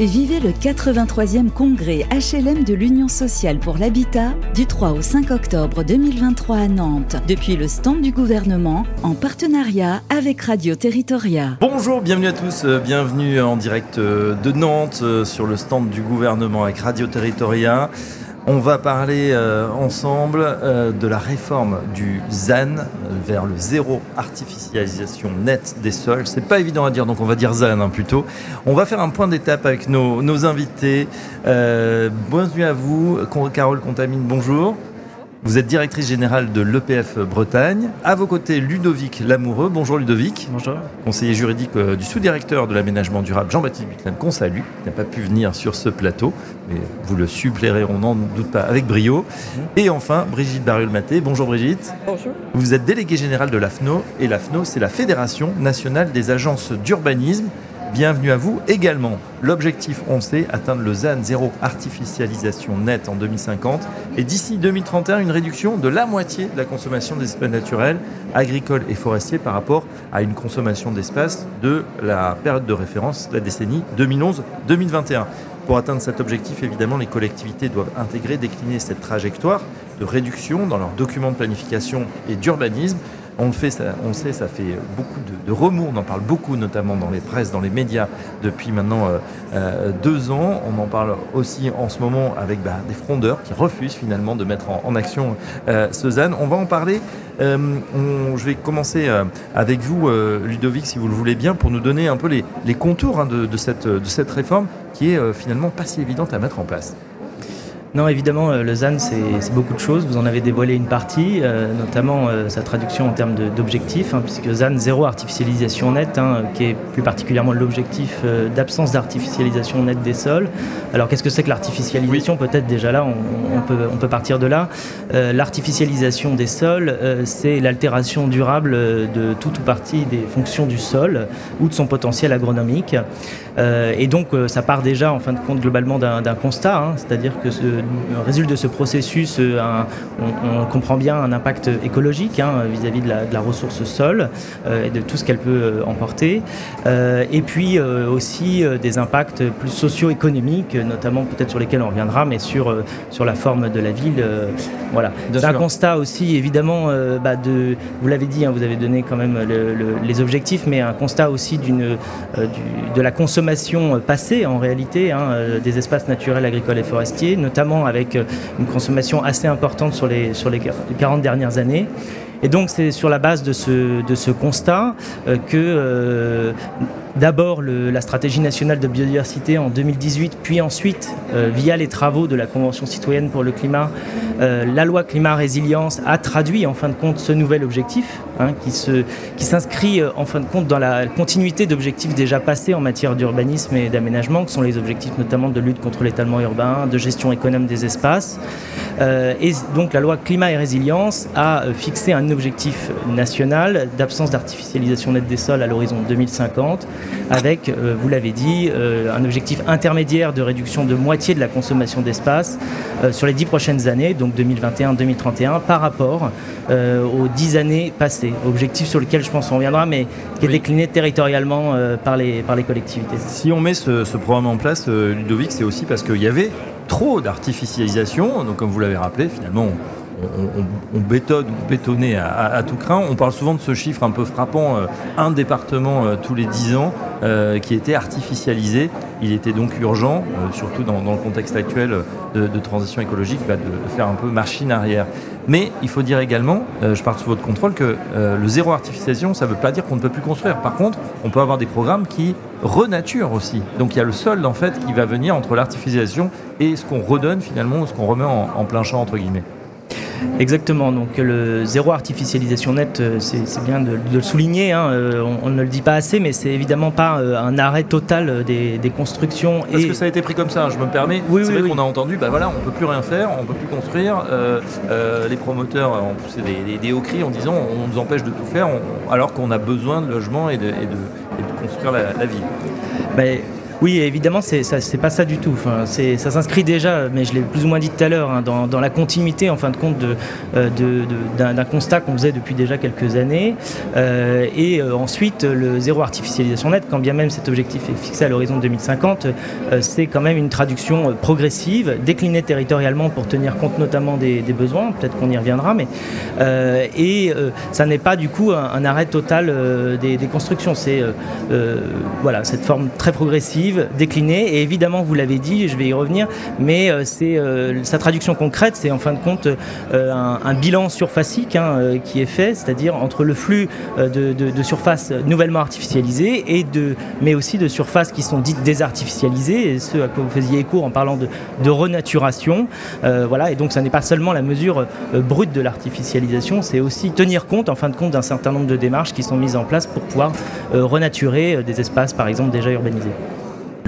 et vivez le 83e congrès HLM de l'Union sociale pour l'habitat du 3 au 5 octobre 2023 à Nantes, depuis le stand du gouvernement en partenariat avec Radio Territoria. Bonjour, bienvenue à tous, euh, bienvenue en direct euh, de Nantes euh, sur le stand du gouvernement avec Radio Territoria. On va parler euh, ensemble euh, de la réforme du ZAN vers le zéro artificialisation nette des sols. C'est pas évident à dire, donc on va dire ZAN hein, plutôt. On va faire un point d'étape avec nos, invités. Euh, bienvenue à vous, Carole Contamine, bonjour. Vous êtes directrice générale de l'EPF Bretagne. À vos côtés, Ludovic Lamoureux. Bonjour Ludovic. Bonjour. Conseiller juridique euh, du sous-directeur de l'aménagement durable, Jean-Baptiste Buclan, qu'on salue. Il n'a pas pu venir sur ce plateau, mais vous le suppléerez, on n'en doute pas, avec brio. Et enfin, Brigitte Bariol-Maté. Bonjour Brigitte. Bonjour. Vous êtes déléguée générale de l'AFNO. Et l'AFNO, c'est la Fédération nationale des agences d'urbanisme. Bienvenue à vous également. L'objectif, on sait, atteindre le ZAN zéro artificialisation nette en 2050 et d'ici 2031 une réduction de la moitié de la consommation des espaces naturels, agricoles et forestiers par rapport à une consommation d'espace de la période de référence, la décennie 2011-2021. Pour atteindre cet objectif, évidemment, les collectivités doivent intégrer, décliner cette trajectoire de réduction dans leurs documents de planification et d'urbanisme on le, fait, on le sait, ça fait beaucoup de, de remous, on en parle beaucoup, notamment dans les presses, dans les médias, depuis maintenant euh, euh, deux ans. On en parle aussi en ce moment avec bah, des frondeurs qui refusent finalement de mettre en, action euh, ce ZAN. On va en parler. Euh, je vais commencer avec vous, Ludovic, si vous le voulez bien, pour nous donner un peu les, contours hein, de, cette, réforme qui est finalement pas si évidente à mettre en place. Non, évidemment, euh, le ZAN, c'est beaucoup de choses. Vous en avez dévoilé une partie, euh, notamment euh, sa traduction en termes d'objectifs, hein, puisque ZAN, zéro artificialisation nette, hein, qui est plus particulièrement l'objectif euh, d'absence d'artificialisation nette des sols. Alors, qu'est-ce que c'est que l'artificialisation? Oui. Peut-être déjà là, on, on, peut, on peut partir de là. L'artificialisation des sols, c'est l'altération durable de toute ou partie des fonctions du sol ou de son potentiel agronomique. Et donc, ça part déjà, en fin de compte, globalement d'un constat, hein, c'est-à-dire que ce, résulte de ce processus, euh, un, on, on, comprend bien un impact écologique hein, vis-à-vis -vis de, de, la ressource sol euh, et de tout ce qu'elle peut emporter, euh, et puis aussi des impacts plus socio-économiques, notamment peut-être sur lesquels on reviendra, mais sur, sur la forme de la ville. voilà. C'est un constat aussi, évidemment, bah de, vous l'avez dit, hein, vous avez donné quand même le, le, les objectifs, mais un constat aussi d'une de la consommation passée en réalité hein, des espaces naturels agricoles et forestiers, notamment avec une consommation assez importante sur les, sur les 40 dernières années. Et donc c'est sur la base de ce, de ce constat euh, que euh, d'abord la stratégie nationale de biodiversité en 2018, puis ensuite, euh, via les travaux de la Convention citoyenne pour le climat, euh, la loi climat résilience a traduit en fin de compte ce nouvel objectif hein, qui s'inscrit qui euh, en fin de compte dans la continuité d'objectifs déjà passés en matière d'urbanisme et d'aménagement, qui sont les objectifs notamment de lutte contre l'étalement urbain, de gestion économe des espaces. Et donc la loi climat et résilience a fixé un objectif national d'absence d'artificialisation nette des sols à l'horizon 2050 avec, vous l'avez dit, un objectif intermédiaire de réduction de moitié de la consommation d'espace euh, sur les dix prochaines années, donc 2021-2031, par rapport euh, aux dix années passées. Objectif sur lequel je pense on reviendra, mais qui est oui. décliné territorialement euh, par, les, par les collectivités. Si on met ce, ce programme en place, Ludovic, c'est aussi parce qu'il y avait trop d'artificialisation, donc comme vous l'avez rappelé, finalement, on, on, on, bétonne, à, tout craint. On parle souvent de ce chiffre un peu frappant, euh, un département euh, tous les 10 ans euh, qui était artificialisé. Il était donc urgent, surtout dans, le contexte actuel de, transition écologique, bah, de, faire un peu machine arrière. Mais il faut dire également, je pars sous votre contrôle, que le zéro artificialisation, ça ne veut pas dire qu'on ne peut plus construire. Par contre, on peut avoir des programmes qui renaturent aussi. Donc il y a le solde en fait qui va venir entre l'artificialisation et ce qu'on redonne finalement, ce qu'on remet en, en plein champ entre guillemets. Exactement, donc le zéro artificialisation nette, euh, c'est bien de, de, le souligner, hein, euh, on, on, ne le dit pas assez, mais c'est évidemment pas euh, un arrêt total des, des constructions. Parce et... que ça a été pris comme ça, je me permets. Oui, c'est oui, vrai oui. qu'on a entendu, bah voilà, on peut plus rien faire, on peut plus construire. Euh, les promoteurs ont poussé des, des, des, hauts cris en disant on nous empêche de tout faire, on, alors qu'on a besoin de logements et de, et de, et de construire la, la ville. Ben, Oui, évidemment, c'est pas ça du tout. Ça s'inscrit déjà, mais je l'ai plus ou moins dit tout à l'heure, hein, dans, la continuité, en fin de compte, euh, d'un, constat qu'on faisait depuis déjà quelques années. Euh, et euh, ensuite, le zéro artificialisation nette, quand bien même cet objectif est fixé à l'horizon 2050, euh, c'est quand même une traduction progressive, déclinée territorialement pour tenir compte notamment des, besoins. Peut-être qu'on y reviendra, mais et ça n'est pas du coup un, arrêt total des, constructions. C'est cette forme très progressive, déclinée. Et évidemment, vous l'avez dit, je vais y revenir, mais c'est sa traduction concrète, c'est en fin de compte un, un, bilan surfacique hein, qui est fait, c'est-à-dire entre le flux de, surfaces nouvellement artificialisées, et de, mais aussi de surfaces qui sont dites désartificialisées, et ce à quoi vous faisiez écho en parlant de, renaturation. Euh, voilà, et donc ça n'est pas seulement la mesure euh, brute de l'artificialisation, c'est aussi tenir compte, en fin de compte, d'un certain nombre de démarches qui sont mises en place pour pouvoir euh, renaturer des espaces, par exemple, déjà urbanisés.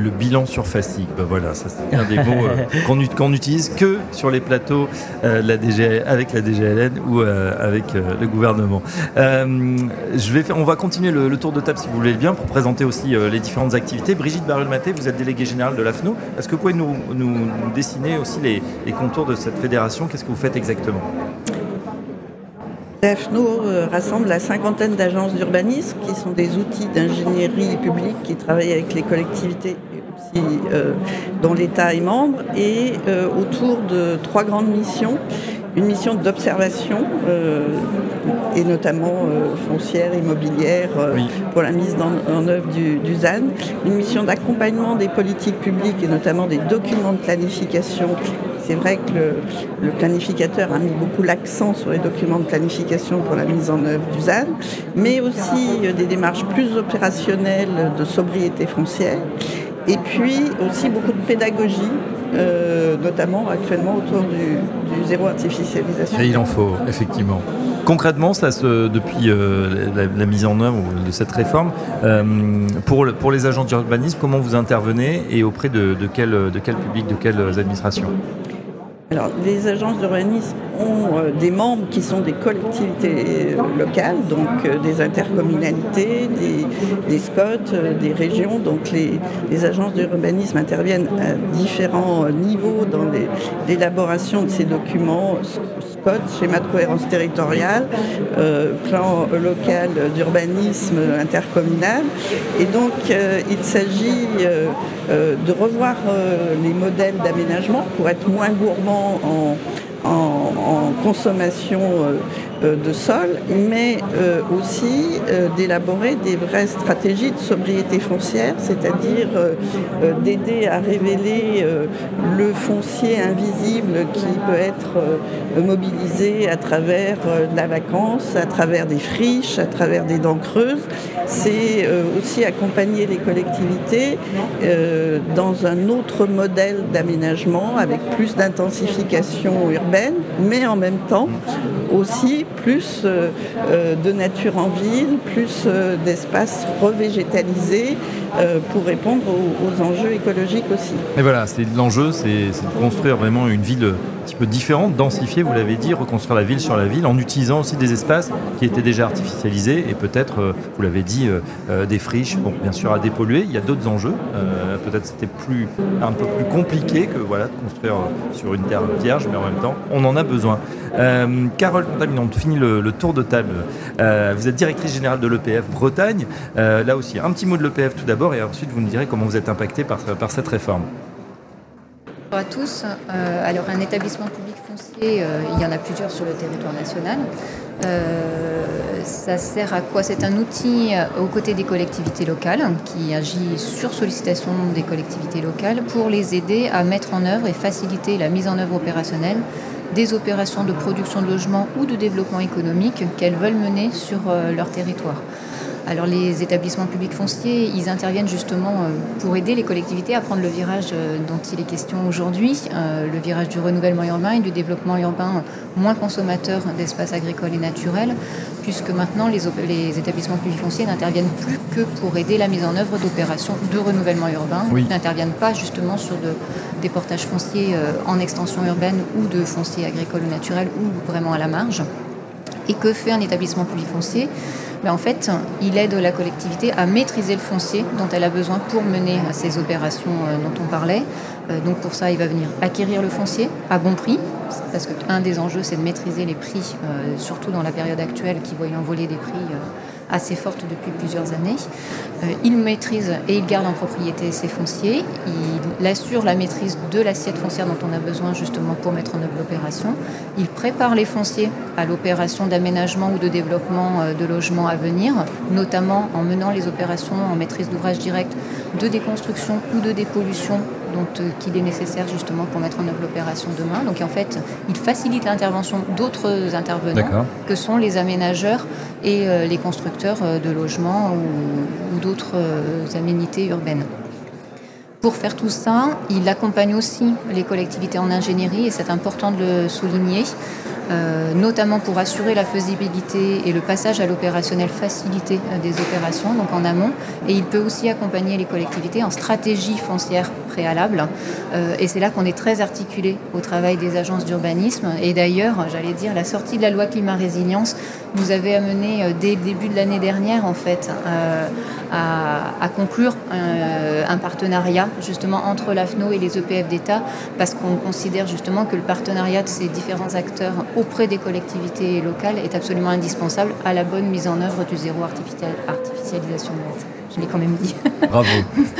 Le bilan surfacique, ben voilà, ça c'est un des mots euh, qu'on qu utilise que sur les plateaux euh, la DG, avec la DGLN ou euh, avec euh, le gouvernement. Euh, je vais faire, on va continuer le, le, tour de table si vous voulez bien pour présenter aussi euh, les différentes activités. Brigitte Barul-Maté, vous êtes déléguée générale de l'AFNO. Est-ce que vous pouvez nous, nous, nous dessiner aussi les, les contours de cette fédération? Qu'est-ce que vous faites exactement? L'AFNO rassemble la cinquantaine d'agences d'urbanisme qui sont des outils d'ingénierie publique qui travaillent avec les collectivités euh, dont l'État est membre et euh, autour de trois grandes missions. Une mission d'observation euh, et notamment foncière, immobilière oui. pour la mise en, en œuvre du, du, ZAN. Une mission d'accompagnement des politiques publiques et notamment des documents de planification. C'est vrai que le, le, planificateur a mis beaucoup l'accent sur les documents de planification pour la mise en œuvre du ZAN, mais aussi des démarches plus opérationnelles de sobriété foncière et puis aussi beaucoup de pédagogie, euh, notamment actuellement autour du, zéro artificialisation. Et il en faut, effectivement. Concrètement, ça se, depuis euh, la, mise en œuvre de cette réforme, euh, pour, le, pour les agents d'urbanisme, comment vous intervenez et auprès de quel public, de quelles administrations? Alors, les agences d'urbanisme ont euh, des membres qui sont des collectivités locales, donc euh, des intercommunalités, des, des SCOT, euh, des régions. Donc, les agences d'urbanisme interviennent à différents niveaux dans l'élaboration de ces documents Schéma de cohérence territoriale, euh, plan local d'urbanisme intercommunal. Et donc, euh, il s'agit euh, de revoir les modèles d'aménagement pour être moins gourmand en, consommation de sol, mais euh, aussi d'élaborer des vraies stratégies de sobriété foncière, c'est-à-dire d'aider à révéler le foncier invisible qui peut être mobilisé à travers la vacance, à travers des friches, à travers des dents creuses. C'est aussi accompagner les collectivités dans un autre modèle d'aménagement avec plus d'intensification urbaine, mais en même temps aussi plus euh, euh, de nature en ville, plus euh, d'espaces revégétalisés pour répondre aux, enjeux écologiques aussi. Et voilà, c'est l'enjeu, c'est de construire vraiment une ville petit peu différente, densifiée, vous l'avez dit, reconstruire la ville sur la ville en utilisant aussi des espaces qui étaient déjà artificialisés et peut-être, euh, vous l'avez dit, euh, des friches, bon, bien sûr à dépolluer. Il y a d'autres enjeux. Euh, peut-être c'était plus un peu plus compliqué que voilà de construire sur une terre vierge, mais en même temps, on en a besoin. Euh, Carole Contaminant, on finit le, le, tour de table. Euh, vous êtes directrice générale de l'EPF Bretagne. Euh, là aussi, un petit mot de l'EPF tout d'abord et ensuite vous nous direz comment vous êtes impacté par, par cette réforme. Bonjour à tous. Euh, alors un établissement public foncier, euh, il y en a plusieurs sur le territoire national. Euh, ça sert à quoi? C'est un outil aux côtés des collectivités locales qui agit sur sollicitation des collectivités locales pour les aider à mettre en œuvre et faciliter la mise en œuvre opérationnelle des opérations de production de logement ou de développement économique qu'elles veulent mener sur leur territoire. Alors les établissements publics fonciers, ils interviennent justement euh, pour aider les collectivités à prendre le virage euh, dont il est question aujourd'hui, le virage du renouvellement urbain et du développement urbain moins consommateur d'espaces agricoles et naturels, puisque maintenant les, les établissements publics fonciers n'interviennent plus que pour aider la mise en œuvre d'opérations de renouvellement urbain, oui. n'interviennent pas justement sur de, des portages fonciers en extension urbaine ou de fonciers agricoles ou naturels ou vraiment à la marge. Et que fait un établissement public foncier ben, En fait, il aide la collectivité à maîtriser le foncier dont elle a besoin pour mener ces opérations dont on parlait. donc pour ça, il va venir acquérir le foncier à bon prix, parce qu'un des enjeux, c'est de maîtriser les prix, surtout dans la période actuelle qui voit envoler des prix assez forte depuis plusieurs années. Euh, il maîtrise et il garde en propriété ses fonciers. Il assure la maîtrise de l'assiette foncière dont on a besoin justement pour mettre en œuvre l'opération. Il prépare les fonciers à l'opération d'aménagement ou de développement euh, de logements à venir, notamment en menant les opérations en maîtrise d'ouvrage direct de déconstruction ou de dépollution dont euh, qu'il est nécessaire justement pour mettre en œuvre l'opération demain. Donc en fait, il facilite l'intervention d'autres intervenants que sont les aménageurs et euh, les constructeurs euh, de logements ou, ou d'autres aménités urbaines. Pour faire tout ça, il accompagne aussi les collectivités en ingénierie et c'est important de le souligner. Euh, notamment pour assurer la faisabilité et le passage à l'opérationnel facilité euh, des opérations, donc en amont. Et il peut aussi accompagner les collectivités en stratégie foncière préalable. Euh, et c'est là qu'on est très articulé au travail des agences d'urbanisme. Et d'ailleurs, j'allais dire, la sortie de la loi climat résilience nous avait amené dès le début de l'année dernière, en fait, à, conclure un, partenariat justement entre l'AFNO et les EPF d'État, parce qu'on considère justement que le partenariat de ces différents acteurs auprès des collectivités locales est absolument indispensable à la bonne mise en œuvre du zéro artificialisation nette. Je l'ai quand même dit. Bravo.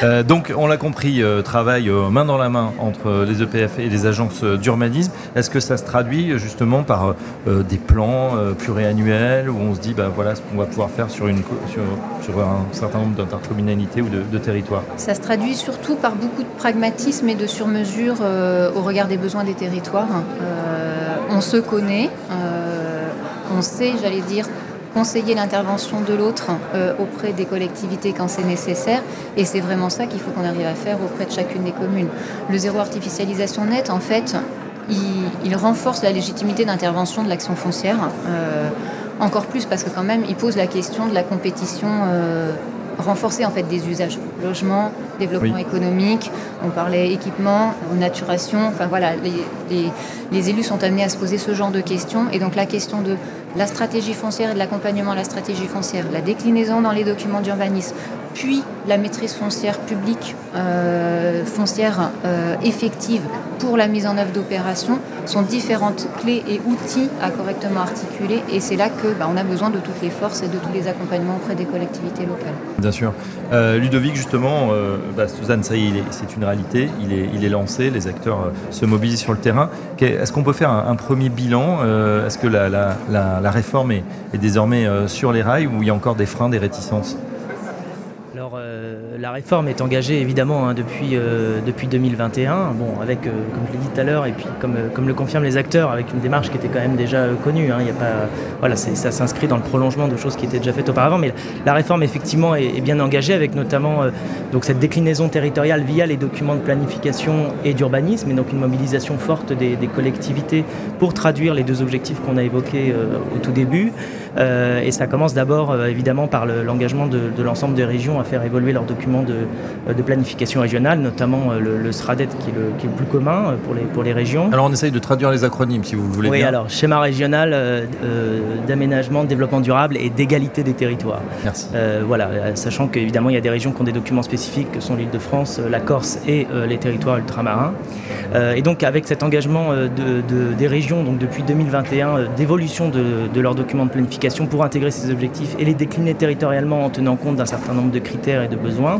Euh, donc, on l'a compris, euh, travail euh, main dans la main entre les EPF et les agences d'urbanisme. Est-ce que ça se traduit justement par des plans pluriannuels où on se dit, bah, voilà ce qu'on va pouvoir faire sur, une, sur, un certain nombre d'intercommunalités ou de, territoires? Ça se traduit surtout par beaucoup de pragmatisme et de surmesure au regard des besoins des territoires on se connaît, euh, on sait, j'allais dire, conseiller l'intervention de l'autre euh, auprès des collectivités quand c'est nécessaire. Et c'est vraiment ça qu'il faut qu'on arrive à faire auprès de chacune des communes. Le zéro artificialisation nette, en fait, il, renforce la légitimité d'intervention de l'action foncière. Euh, encore plus parce que quand même, il pose la question de la compétition renforcer en fait des usages logement, développement économique, on parlait équipement, naturation, enfin voilà, les, les, élus sont amenés à se poser ce genre de questions. Et donc la question de la stratégie foncière et de l'accompagnement à la stratégie foncière, la déclinaison dans les documents d'urbanisme, puis la maîtrise foncière publique, euh, foncière euh, effective pour la mise en œuvre d'opérations sont différentes clés et outils à correctement articuler. Et c'est là que bah, on a besoin de toutes les forces et de tous les accompagnements auprès des collectivités locales. Bien sûr. Euh, Ludovic, justement, bah, Suzanne, ça y est, c'est une réalité. Il est, lancé, les acteurs se mobilisent sur le terrain. Est-ce qu'on peut faire un, premier bilan Est-ce que la, la, réforme est, est désormais sur les rails ou il y a encore des freins, des réticences? La réforme est engagée évidemment hein, depuis, euh, depuis 2021, bon, avec, euh, comme je l'ai dit tout à l'heure, et puis comme, euh, comme le confirment les acteurs, avec une démarche qui était quand même déjà connue. Hein, y a pas, voilà, ça s'inscrit dans le prolongement de choses qui étaient déjà faites auparavant, mais la réforme effectivement est, bien engagée avec notamment donc cette déclinaison territoriale via les documents de planification et d'urbanisme, et donc une mobilisation forte des, collectivités pour traduire les deux objectifs qu'on a évoqués au tout début. et ça commence d'abord évidemment par l'engagement de, de l'ensemble des régions à faire évoluer leurs documents euh, de, planification régionale, notamment euh, le, SRADET qui est le, qui est le, plus commun euh, pour les, pour les régions. Alors on essaye de traduire les acronymes si vous le voulez oui, bien. alors schéma régional d'aménagement, de développement durable et d'égalité des territoires. Merci. voilà, sachant qu'évidemment il y a des régions qui ont des documents spécifiques que sont l'île de France, la Corse et les territoires ultramarins. et donc avec cet engagement de, des régions donc depuis 2021 d'évolution de, de leurs documents de planification pour intégrer ces objectifs et les décliner territorialement en tenant compte d'un certain nombre de critères et de besoins,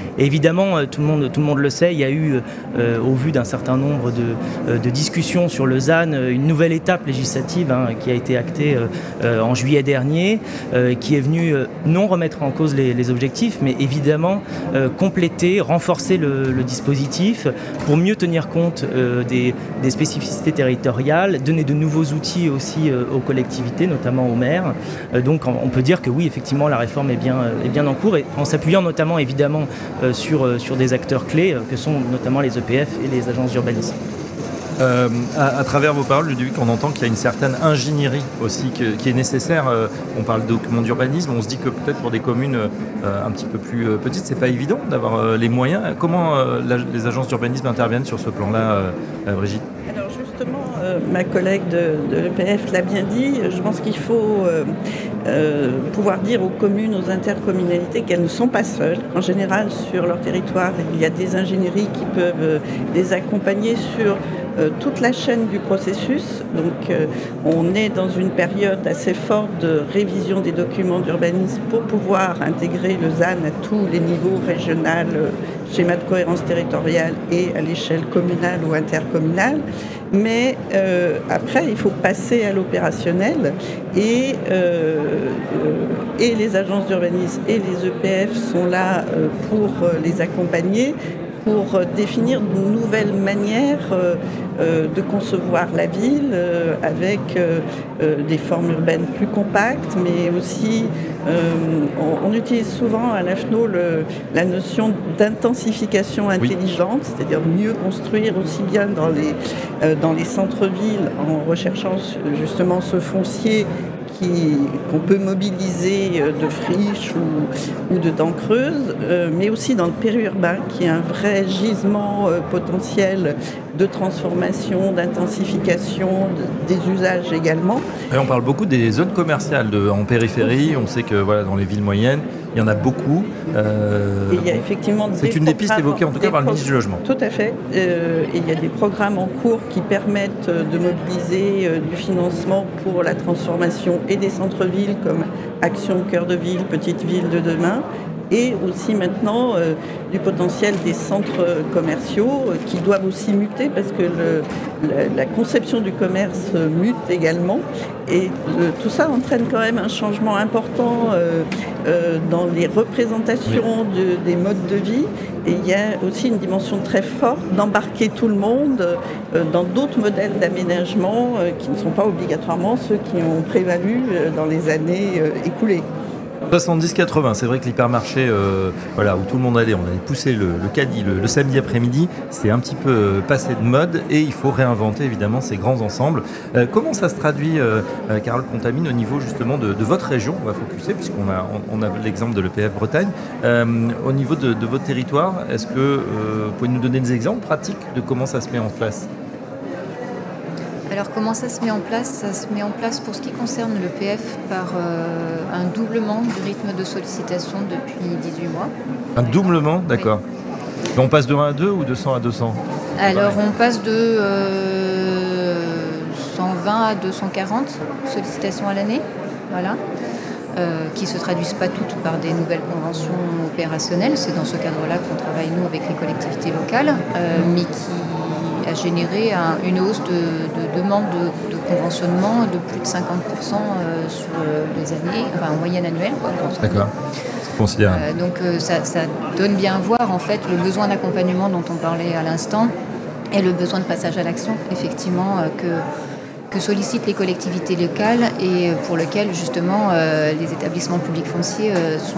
évidemment, euh, tout le, monde, le sait, il y a eu, euh, au vu d'un certain nombre de, euh, discussions sur le ZAN, une nouvelle étape législative hein, qui a été actée en juillet dernier, qui est venue non remettre en cause les, objectifs, mais évidemment compléter, renforcer le, dispositif pour mieux tenir compte des, spécificités territoriales, donner de nouveaux outils aussi aux collectivités, notamment aux maires. donc on peut dire que oui, effectivement, la réforme est bien, est bien en cours, et en s'appuyant notamment évidemment sur, euh, sur des acteurs clés euh, que sont notamment les EPF et les agences d'urbanisme. à, travers vos paroles, Ludovic, on entend qu'il y a une certaine ingénierie aussi qui est nécessaire. on parle de documents d'urbanisme, on se dit que peut-être pour des communes un petit peu plus petites, c'est pas évident d'avoir les moyens. Comment les agences d'urbanisme interviennent sur ce plan-là, Brigitte? Ma collègue de, l'EPF l'a bien dit, je pense qu'il faut pouvoir dire aux communes, aux intercommunalités qu'elles ne sont pas seules. En général, sur leur territoire, il y a des ingénieries qui peuvent les accompagner sur euh, toute la chaîne du processus. Donc euh, on est dans une période assez forte de révision des documents d'urbanisme pour pouvoir intégrer le ZAN à tous les niveaux régional, euh, schéma de cohérence territoriale et à l'échelle communale ou intercommunale. Mais après, il faut passer à l'opérationnel et, et les agences d'urbanisme et les EPF sont là pour les accompagner pour définir de nouvelles manières euh, euh, de concevoir la ville euh, avec des formes urbaines plus compactes, mais aussi on, utilise souvent à l'AFNO la notion d'intensification intelligente, c'est-à-dire mieux construire aussi bien dans les, dans les centres-villes en recherchant justement ce foncier qu'on peut mobiliser euh, de friches ou, de dents creuses, euh, mais aussi dans le périurbain, qui est un vrai gisement euh, potentiel de transformation, d'intensification, des usages également. On parle beaucoup des zones commerciales en périphérie. On sait que voilà, dans les villes moyennes, il y en a beaucoup. Euh, il y a effectivement C'est une des pistes évoquées en tout cas par le ministre du Logement. Tout à fait. Euh, et il y a des programmes en cours qui permettent de mobiliser euh, du financement pour la transformation et des centres-villes comme Action Cœur de Ville, Petite Ville de demain et aussi maintenant euh, du potentiel des centres commerciaux euh, qui doivent aussi muter parce que la, conception du commerce mute également. Et tout ça entraîne quand même un changement important euh, dans les représentations des modes de vie. Et il y a aussi une dimension très forte d'embarquer tout le monde dans d'autres modèles d'aménagement qui ne sont pas obligatoirement ceux qui ont prévalu dans les années écoulées. 70-80, c'est vrai que l'hypermarché, euh, voilà, où tout le monde allait, on allait pousser le, caddie le, samedi après-midi, c'est un petit peu euh, passé de mode et il faut réinventer évidemment ces grands ensembles. Euh, comment ça se traduit, Carole Contamine, au niveau justement de, votre région? On va focuser puisqu'on a, l'exemple de l'EPF Bretagne. au niveau de, de, votre territoire, est-ce que vous pouvez nous donner des exemples pratiques de comment ça se met en place? Alors comment ça se met en place? Ça se met en place pour ce qui concerne le PF par euh, un doublement du rythme de sollicitation depuis 18 mois. Un doublement D'accord. On passe de 1 à 2 ou de 100 à 200 Alors on passe de 120 euh, à 240 sollicitations à l'année. Voilà. Euh, qui ne se traduisent pas toutes par des nouvelles conventions opérationnelles. C'est dans ce cadre-là qu'on travaille, nous, avec les collectivités locales, mais qui a généré une hausse de, demande de, conventionnement de plus de 50% euh, sur euh, les années, enfin en moyenne annuelle. D'accord. Euh, donc ça, donne bien à voir en fait le besoin d'accompagnement dont on parlait à l'instant et le besoin de passage à l'action effectivement que, que sollicitent les collectivités locales et pour lequel justement les établissements publics fonciers sont,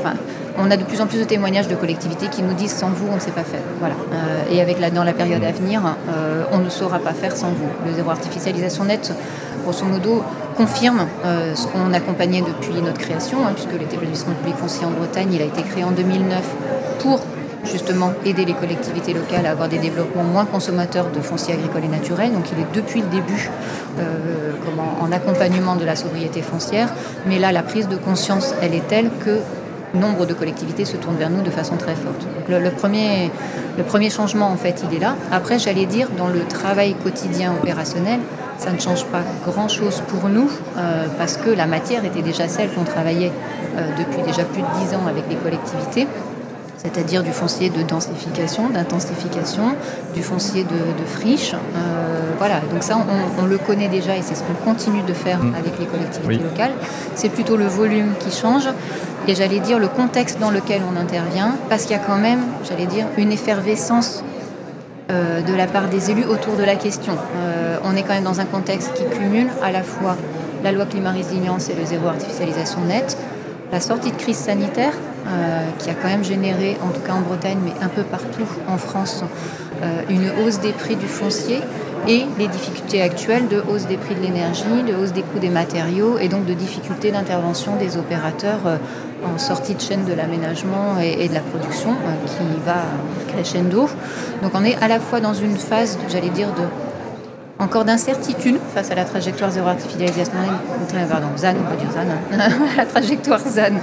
enfin, on a de plus en plus de témoignages de collectivités qui nous disent sans vous, on ne sait pas faire. Voilà. Euh, et avec la, dans la période à venir, euh, on ne saura pas faire sans vous. Le zéro artificialisation nette, grosso modo, confirme euh, ce qu'on accompagnait depuis notre création, hein, puisque l'établissement public foncier en Bretagne, il a été créé en 2009 pour justement aider les collectivités locales à avoir des développements moins consommateurs de foncier agricole et naturel. Donc il est depuis le début en accompagnement de la sobriété foncière. Mais là, la prise de conscience, elle est telle que nombre de collectivités se tournent vers nous de façon très forte. le, premier, le premier changement, en fait, il est là. Après, j'allais dire, dans le travail quotidien opérationnel, ça ne change pas grand-chose pour nous, euh, parce que la matière était déjà celle qu'on travaillait euh, depuis déjà plus de dix ans avec les collectivités c'est-à-dire du foncier de densification, d'intensification, du foncier de, friche. Euh, voilà, donc ça, on, le connaît déjà et c'est ce qu'on continue de faire mm. avec les collectivités locales. C'est plutôt le volume qui change et j'allais dire le contexte dans lequel on intervient, parce qu'il y a quand même, j'allais dire, une effervescence euh, de la part des élus autour de la question. Euh, on est quand même dans un contexte qui cumule à la fois la loi climat résilience et le zéro artificialisation nette, la sortie de crise sanitaire, euh, qui a quand même généré, en tout cas en Bretagne, mais un peu partout en France, une hausse des prix du foncier et les difficultés actuelles de hausse des prix de l'énergie, de hausse des coûts des matériaux et donc de difficultés d'intervention des opérateurs euh, en sortie de chaîne de l'aménagement et, de la production qui va crescendo. Donc on est à la fois dans une phase, j'allais dire, de encore d'incertitude face à la trajectoire zéro artificialisation pardon, ZAN, on va dire ZAN, hein. la trajectoire ZAN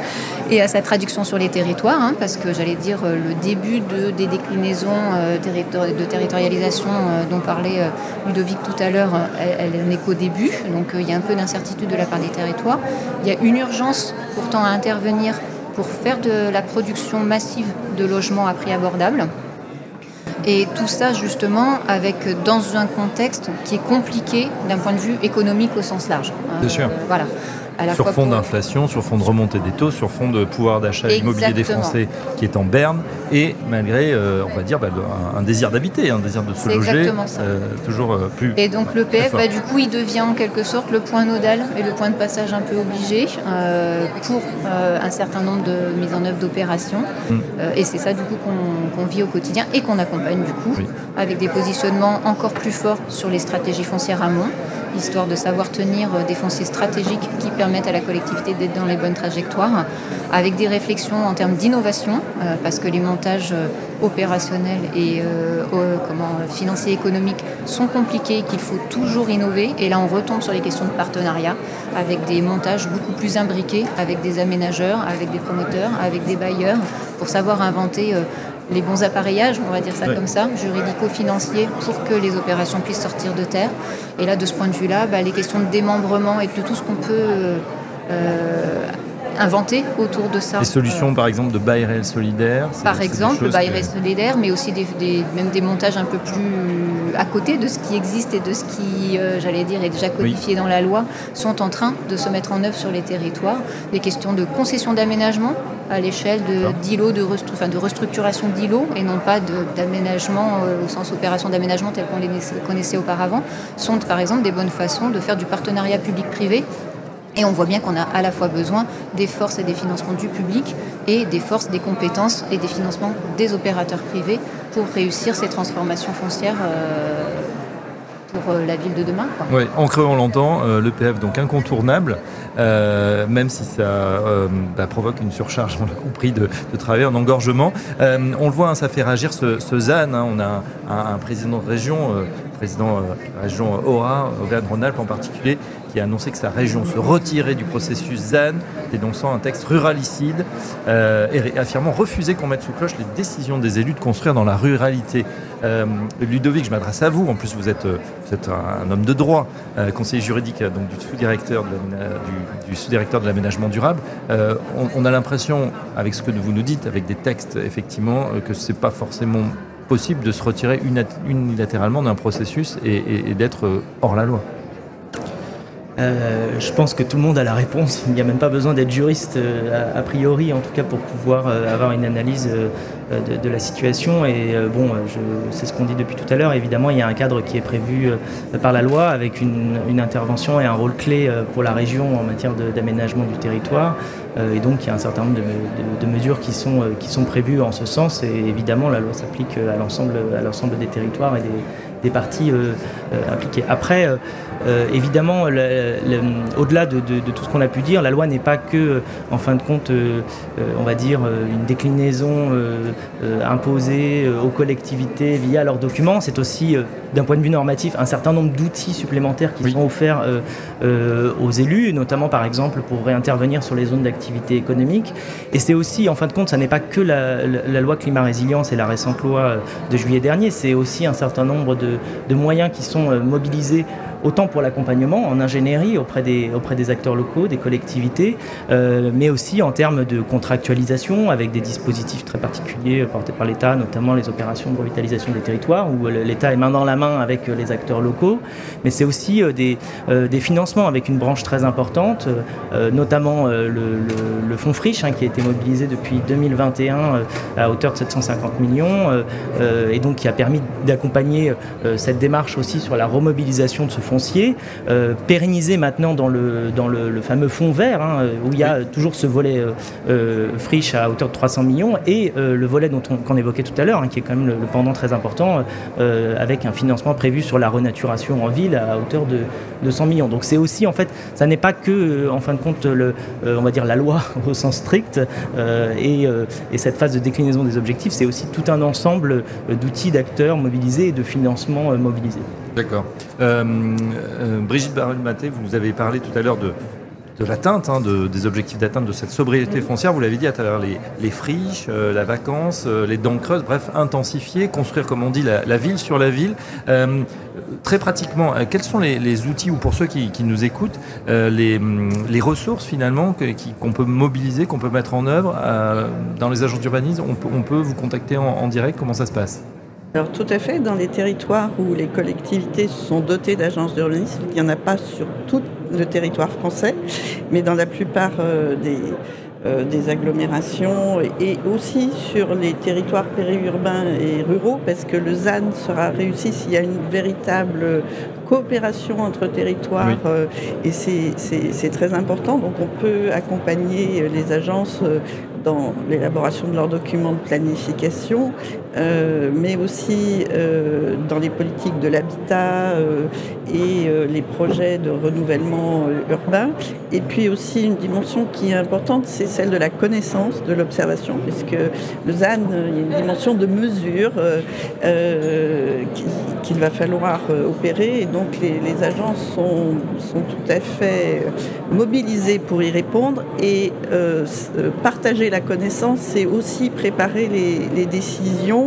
et à sa traduction sur les territoires, hein, parce que j'allais dire euh, le début de, des déclinaisons euh, de territorialisation euh, dont parlait Ludovic tout à l'heure, elle, elle n'est qu'au début, donc il y a un peu d'incertitude de la part des territoires. Il y a une urgence pourtant à intervenir pour faire de la production massive de logements à prix abordable. Et tout ça, justement, avec dans un contexte qui est compliqué d'un point de vue économique au sens large. Bien sûr. voilà sur fond d'inflation, sur fond de remontée des taux, sur fond de pouvoir d'achat immobilier des Français qui est en berne, et malgré, euh, on va dire, bah, un, désir d'habiter, un désir de se loger, euh, toujours euh, plus. Et donc le PF, bah, du coup, il devient en quelque sorte le point nodal et le point de passage un peu obligé pour un certain nombre de mises en œuvre d'opérations. Mm. et c'est ça, du coup, qu'on vit au quotidien et qu'on accompagne, du coup, avec des positionnements encore plus forts sur les stratégies foncières amont histoire de savoir tenir des fonciers stratégiques qui permettent à la collectivité d'être dans les bonnes trajectoires, avec des réflexions en termes d'innovation, euh, parce que les montages euh, opérationnels et euh, comment, financiers économiques sont compliqués, qu'il faut toujours innover. Et là, on retombe sur les questions de partenariat, avec des montages beaucoup plus imbriqués, avec des aménageurs, avec des promoteurs, avec des bailleurs, pour savoir inventer les bons appareillages, on va dire ça comme ça, juridico-financiers, pour que les opérations puissent sortir de terre. Et là, de ce point de vue-là, bah, les questions de démembrement et de tout ce qu'on peut euh, inventer autour de ça. Des solutions, par exemple, de bail réel solidaire Par exemple, bail réel solidaire, mais aussi des, même des montages un peu plus à côté de ce qui existe et de ce qui, euh, j'allais dire, est déjà codifié dans la loi, sont en train de se mettre en œuvre sur les territoires. Des questions de concession d'aménagement, à l'échelle de de, de restructuration d'îlots et non pas d'aménagement euh, au sens opération d'aménagement tel qu'on les connaissait auparavant, sont par exemple des bonnes façons de faire du partenariat public-privé. Et on voit bien qu'on a à la fois besoin des forces et des financements du public et des forces, des compétences et des financements des opérateurs privés pour réussir ces transformations foncières. Euh, pour euh, la ville de demain. Oui, en creux on l'entend, l'EPF donc incontournable, euh, même si ça bah, provoque une surcharge, on l'a compris, de, travail en engorgement. on le voit, hein, ça fait réagir ce, ZAN. Hein. on a un, président de région, président de région Aura, Auvergne-Rhône-Alpes en particulier, qui a annoncé que sa région se retirait du processus ZAN, dénonçant un texte ruralicide et affirmant refuser qu'on mette sous cloche les décisions des élus de construire dans la ruralité. Ludovic, je m'adresse à vous. En plus, vous êtes, êtes un, homme de droit, euh, conseiller juridique euh, donc du sous-directeur de, sous-directeur de l'aménagement durable. Euh, on, a l'impression, avec ce que vous nous dites, avec des textes, effectivement, que ce n'est pas forcément possible de se retirer unilatéralement d'un processus et, d'être hors la loi. Je pense que tout le monde a la réponse. Il n'y a même pas besoin d'être juriste, a, priori, en tout cas, pour pouvoir avoir une analyse euh, de, la situation. Et euh, bon, c'est ce qu'on dit depuis tout à l'heure. Évidemment, il y a un cadre qui est prévu euh, par la loi avec une, intervention et un rôle clé pour la région en matière d'aménagement du territoire. Et donc, il y a un certain nombre de, mesures qui sont, qui sont prévues en ce sens. Et évidemment, la loi s'applique à l'ensemble des territoires et des, des parties impliquées. Après, évidemment, au-delà de, tout ce qu'on a pu dire, la loi n'est pas que, en fin de compte, on va dire, une déclinaison euh, imposés euh, aux collectivités via leurs documents. C'est aussi, euh, d'un point de vue normatif, un certain nombre d'outils supplémentaires qui sont offerts aux élus, notamment par exemple pour réintervenir sur les zones d'activité économique. Et c'est aussi, en fin de compte, ça n'est pas que la, loi climat résilience et la récente loi de juillet dernier, c'est aussi un certain nombre de moyens qui sont mobilisés autant pour l'accompagnement en ingénierie auprès des, auprès des acteurs locaux, des collectivités, euh, mais aussi en termes de contractualisation avec des dispositifs très particuliers portés par l'État, notamment les opérations de revitalisation des territoires, où l'État est main dans la main avec les acteurs locaux, mais c'est aussi euh, des, euh, des, financements avec une branche très importante, notamment le, fonds Friche, hein, qui a été mobilisé depuis 2021 à hauteur de 750 millions, et donc qui a permis d'accompagner cette démarche aussi sur la remobilisation de ce foncier, euh, pérennisé maintenant dans le, dans le, fameux fonds vert, hein, où il y a toujours ce volet euh, euh, friche à hauteur de 300 millions, et le volet dont on, qu'on évoquait tout à l'heure, hein, qui est quand même le, pendant très important, avec un financement prévu sur la renaturation en ville à hauteur de, de 100 millions. Donc c'est aussi, en fait, ça n'est pas que, en fin de compte, le, on va dire la loi au sens strict, et, et cette phase de déclinaison des objectifs, c'est aussi tout un ensemble d'outils, d'acteurs mobilisés et de financements mobilisés. D'accord. Brigitte Barrel-Maté, vous avez parlé tout à l'heure de, de l'atteinte, hein, des objectifs d'atteinte de cette sobriété foncière. Vous l'avez dit à travers les, friches, euh, la vacance, euh, les dents creuses, bref, intensifier, construire, comme on dit, la, ville sur la ville. Euh, très pratiquement, quels sont les, outils, ou pour ceux qui, nous écoutent, les, ressources finalement qu'on peut mobiliser, qu'on peut mettre en œuvre dans les agences d'urbanisme? On peut, vous contacter en direct? Comment ça se passe? Alors tout à fait, dans les territoires où les collectivités sont dotées d'agences d'urbanisme, il n'y en a pas sur tout le territoire français, mais dans la plupart euh, des, euh, des agglomérations et aussi sur les territoires périurbains et ruraux, parce que le ZAN sera réussi s'il y a une véritable coopération entre territoires euh, et c'est très important. Donc on peut accompagner les agences dans l'élaboration de leurs documents de planification, euh, mais aussi euh, dans les politiques de l'habitat euh, et les projets de renouvellement urbain. Et puis aussi une dimension qui est importante, c'est celle de la connaissance, de l'observation, puisque le ZAN, il y a une dimension de mesure qu'il va falloir opérer. Et donc les, agences sont, sont, tout à fait mobilisées pour y répondre et partager la connaissance, c'est aussi préparer les, décisions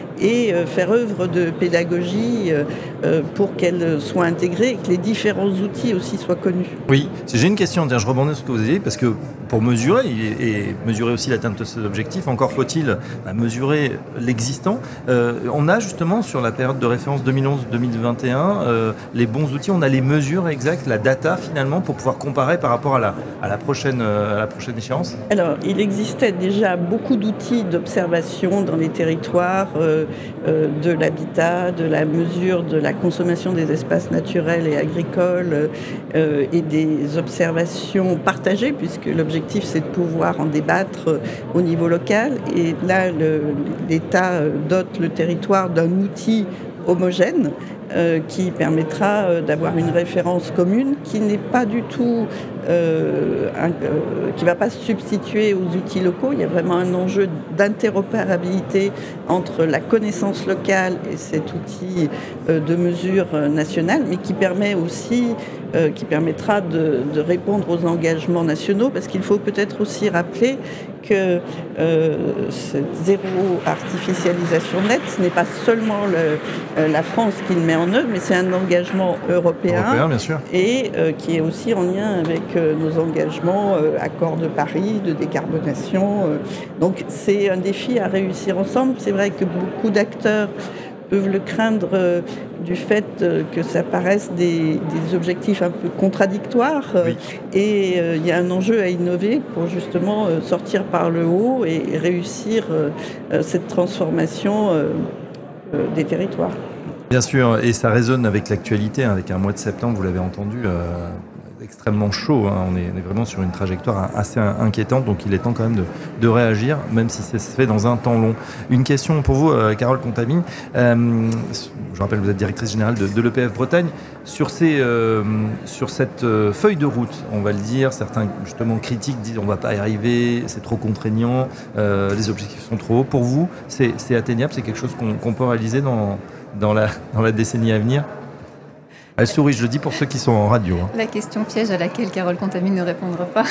et euh, faire œuvre de pédagogie euh, euh, pour qu'elles soient intégrées et que les différents outils aussi soient connus. Oui, j'ai une question, je rebondis sur ce que vous avez dit, parce que pour mesurer et mesurer aussi l'atteinte de cet objectif, encore faut-il bah, mesurer l'existant. on a justement sur la période de référence 2011-2021 les bons outils, on a les mesures exactes, la data finalement pour pouvoir comparer par rapport à la, à la, prochaine, à la prochaine échéance? Alors, il existait déjà beaucoup d'outils d'observation dans les territoires euh, de l'habitat, de la mesure de la consommation des espaces naturels et agricoles euh, et des observations partagées, puisque l'objectif c'est de pouvoir en débattre euh, au niveau local. Et là, l'État dote le territoire d'un outil homogène euh, qui permettra euh, d'avoir une référence commune qui n'est pas du tout, euh, qui ne va pas se substituer aux outils locaux. Il y a vraiment un enjeu d'interopérabilité entre la connaissance locale et cet outil de mesure nationale, mais qui permet aussi qui permettra de, répondre aux engagements nationaux, parce qu'il faut peut-être aussi rappeler que cette zéro artificialisation nette, ce n'est pas seulement la France qui le met en mais c'est un engagement européen, bien sûr. et euh, qui est aussi en lien avec euh, nos engagements euh, accord de Paris, de décarbonation. donc c'est un défi à réussir ensemble. C'est vrai que beaucoup d'acteurs peuvent le craindre du fait que ça paraisse des, objectifs un peu contradictoires. Et il y a un enjeu à innover pour justement sortir par le haut et réussir cette transformation des territoires. Bien sûr, et ça résonne avec l'actualité, hein, avec un mois de septembre, vous l'avez entendu, euh, extrêmement chaud. Hein. on, est, vraiment sur une trajectoire assez inquiétante, donc il est temps quand même de, réagir, même si ça se fait dans un temps long. Une question pour vous, euh, Carole Contamine. Euh, je rappelle, vous êtes directrice générale de, l'EPF Bretagne. Sur, ces, sur cette feuille de route, on va le dire, certains justement critiques disent on va pas y arriver, c'est trop contraignant, les objectifs sont trop hauts. Pour vous, c'est atteignable, c'est quelque chose qu'on peut réaliser dans dans la, dans la décennie à venir? Elle sourit, je le dis pour ceux qui sont en radio. Hein. La question piège à laquelle Carole Contamine ne répondra pas.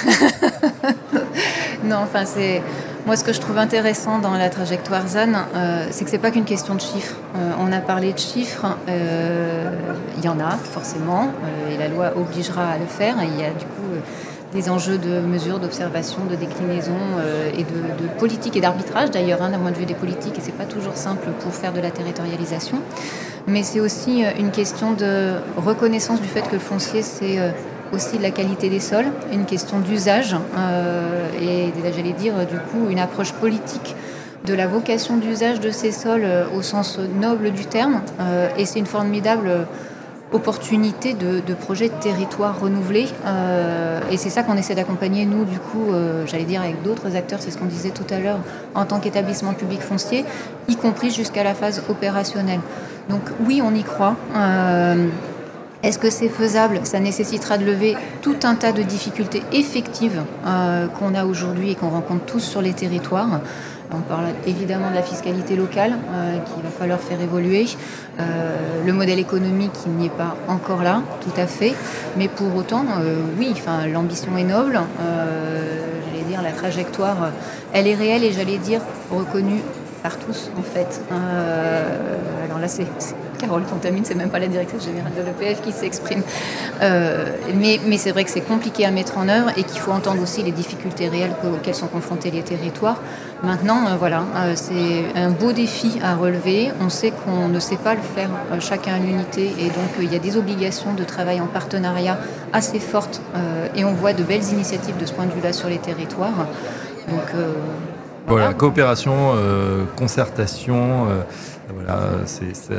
non, enfin, c'est. Moi, ce que je trouve intéressant dans la trajectoire ZAN, euh, c'est que c'est pas qu'une question de chiffres. Euh, on a parlé de chiffres, euh, il y en a forcément, et la loi obligera à le faire. il y a du coup des enjeux de mesures, d'observation, de déclinaison et de, politique et d'arbitrage d'ailleurs, hein, d'un point de vue des politiques, et c'est pas toujours simple pour faire de la territorialisation. Mais c'est aussi euh, une question de reconnaissance du fait que le foncier, c'est euh, aussi de la qualité des sols, une question d'usage, et j'allais dire du coup une approche politique de la vocation d'usage de ces sols au sens noble du terme, et c'est une formidable opportunité de, de projets de territoire renouvelés. Euh, et c'est ça qu'on essaie d'accompagner, nous, du coup, euh, j'allais dire avec d'autres acteurs, c'est ce qu'on disait tout à l'heure, en tant qu'établissement public foncier, y compris jusqu'à la phase opérationnelle. Donc oui, on y croit. Euh, est-ce que c'est faisable? Ça nécessitera de lever tout un tas de difficultés effectives qu'on a aujourd'hui et qu'on rencontre tous sur les territoires. On parle évidemment de la fiscalité locale qu'il va falloir faire évoluer. le modèle économique, il n'y est pas encore là, tout à fait. Mais pour autant, oui, l'ambition est noble. j'allais dire, la trajectoire, elle est réelle et j'allais dire reconnue par tous en fait. alors là, c'est Carole Contamine, c'est même pas la directrice générale de l'EPF qui s'exprime. Euh, mais, c'est vrai que c'est compliqué à mettre en œuvre et qu'il faut entendre aussi les difficultés réelles auxquelles sont confrontés les territoires. Maintenant, euh, voilà, euh, c'est un beau défi à relever. On sait qu'on ne sait pas le faire chacun à l'unité et donc il y a des obligations de travail en partenariat assez fortes et on voit de belles initiatives de ce point de vue-là sur les territoires. Donc, voilà, coopération, concertation. Voilà,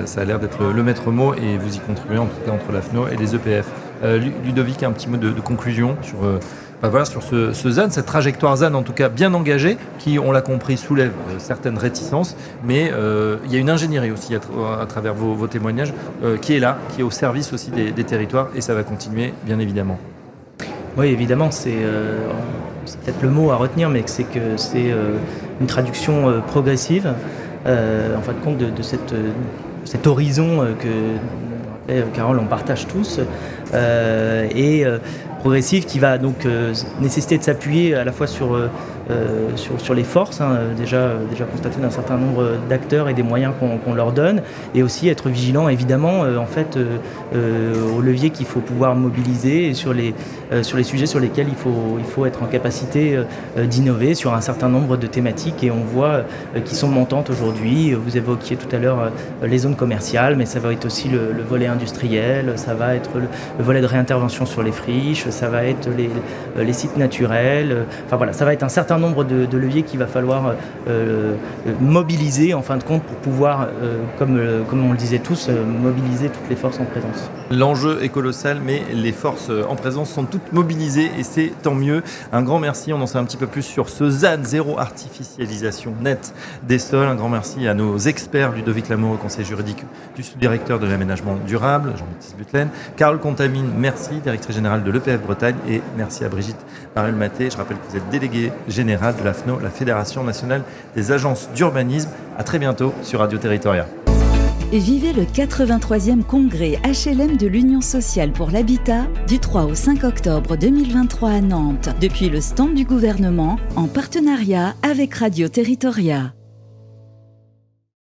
ça, a l'air d'être le maître mot et vous y contribuez en tout cas entre l'AFNO et les EPF. Euh, Ludovic, un petit mot de, conclusion sur, euh, bah voilà, sur ce, ZAN, cette trajectoire ZAN en tout cas bien engagée, qui, on l'a compris, soulève euh, certaines réticences, mais il y a une ingénierie aussi à, travers vos, témoignages qui est là, qui est au service aussi des, des, territoires et ça va continuer bien évidemment. Oui, évidemment, c'est peut-être le mot à retenir, mais c'est que c'est une traduction progressive euh, en fin de compte de, cette, cet horizon euh, que Carole, on partage tous, et progressive qui va donc nécessiter de s'appuyer à la fois sur euh, sur, les forces, hein, déjà, déjà constaté d'un certain nombre d'acteurs et des moyens qu'on leur donne, et aussi être vigilant évidemment euh, en fait euh, au levier qu'il faut pouvoir mobiliser sur les, sur les sujets sur lesquels il faut, il faut être en capacité d'innover sur un certain nombre de thématiques et on voit qui sont montantes aujourd'hui. Vous évoquiez tout à l'heure les zones commerciales, mais ça va être aussi le, volet industriel, ça va être le, volet de réintervention sur les friches, ça va être les, les sites naturels, enfin voilà, ça va être un certain nombre de, leviers qu'il va falloir euh, euh, mobiliser en fin de compte pour pouvoir, euh, comme, comme on le disait tous, mobiliser toutes les forces en présence. L'enjeu est colossal, mais les forces en présence sont toutes mobilisées et c'est tant mieux. Un grand merci, on en sait un petit peu plus sur ce ZAN, zéro artificialisation nette des sols. Un grand merci à nos experts, Ludovic Lamour, conseil juridique du sous-directeur de l'aménagement durable, Jean-Baptiste Butlen, Carole Contamine, merci, directrice générale de l'EPF Bretagne, et merci à Brigitte Barrel-Maté. Je rappelle que vous êtes déléguée générale de l'AFNO, la Fédération nationale des agences d'urbanisme. À très bientôt sur Radio Territoria. Vivez le 83e congrès HLM de l'Union sociale pour l'habitat du 3 au 5 octobre 2023 à Nantes, depuis le stand du gouvernement en partenariat avec Radio Territoria.